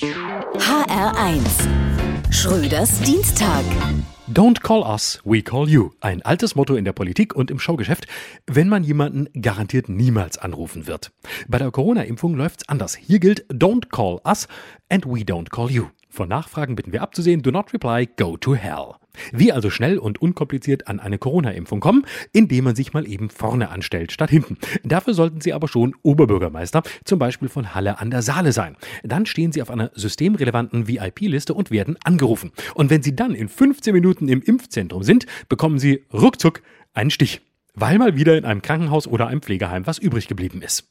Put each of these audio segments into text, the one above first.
HR1 Schröders Dienstag. Don't call us, we call you. Ein altes Motto in der Politik und im Showgeschäft, wenn man jemanden garantiert niemals anrufen wird. Bei der Corona-Impfung läuft's anders. Hier gilt Don't call us and we don't call you. Von Nachfragen bitten wir abzusehen, do not reply, go to hell. Wie also schnell und unkompliziert an eine Corona-Impfung kommen, indem man sich mal eben vorne anstellt statt hinten. Dafür sollten Sie aber schon Oberbürgermeister, zum Beispiel von Halle an der Saale sein. Dann stehen Sie auf einer systemrelevanten VIP-Liste und werden angerufen. Und wenn Sie dann in 15 Minuten im Impfzentrum sind, bekommen Sie ruckzuck einen Stich, weil mal wieder in einem Krankenhaus oder einem Pflegeheim was übrig geblieben ist.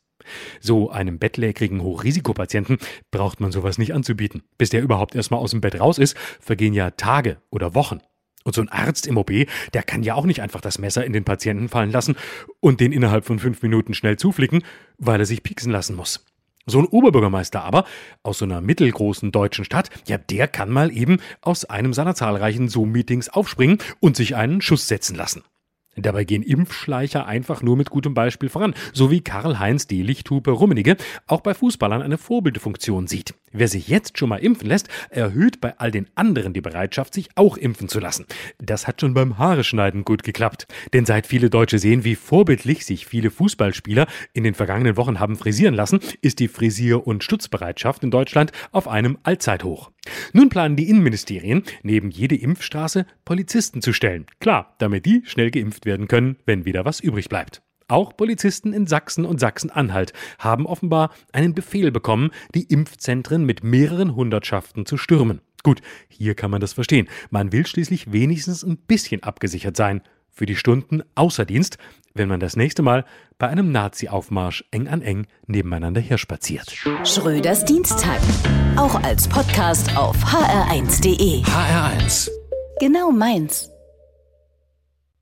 So einem bettlägerigen Hochrisikopatienten braucht man sowas nicht anzubieten. Bis der überhaupt erstmal aus dem Bett raus ist, vergehen ja Tage oder Wochen. Und so ein Arzt im OP, der kann ja auch nicht einfach das Messer in den Patienten fallen lassen und den innerhalb von fünf Minuten schnell zuflicken, weil er sich pieksen lassen muss. So ein Oberbürgermeister aber aus so einer mittelgroßen deutschen Stadt, ja, der kann mal eben aus einem seiner zahlreichen Zoom-Meetings aufspringen und sich einen Schuss setzen lassen. Dabei gehen Impfschleicher einfach nur mit gutem Beispiel voran, so wie Karl-Heinz D. Lichthupe Rummenigge auch bei Fußballern eine Vorbildfunktion sieht. Wer sich jetzt schon mal impfen lässt, erhöht bei all den anderen die Bereitschaft, sich auch impfen zu lassen. Das hat schon beim Haareschneiden gut geklappt. Denn seit viele Deutsche sehen, wie vorbildlich sich viele Fußballspieler in den vergangenen Wochen haben frisieren lassen, ist die Frisier- und Stutzbereitschaft in Deutschland auf einem Allzeithoch. Nun planen die Innenministerien, neben jede Impfstraße Polizisten zu stellen. Klar, damit die schnell geimpft werden können, wenn wieder was übrig bleibt. Auch Polizisten in Sachsen und Sachsen-Anhalt haben offenbar einen Befehl bekommen, die Impfzentren mit mehreren Hundertschaften zu stürmen. Gut, hier kann man das verstehen. Man will schließlich wenigstens ein bisschen abgesichert sein für die Stunden Außerdienst, wenn man das nächste Mal bei einem Nazi-Aufmarsch eng an eng nebeneinander herspaziert. Schröders Dienstag. Auch als Podcast auf hr1.de. HR1. Genau meins.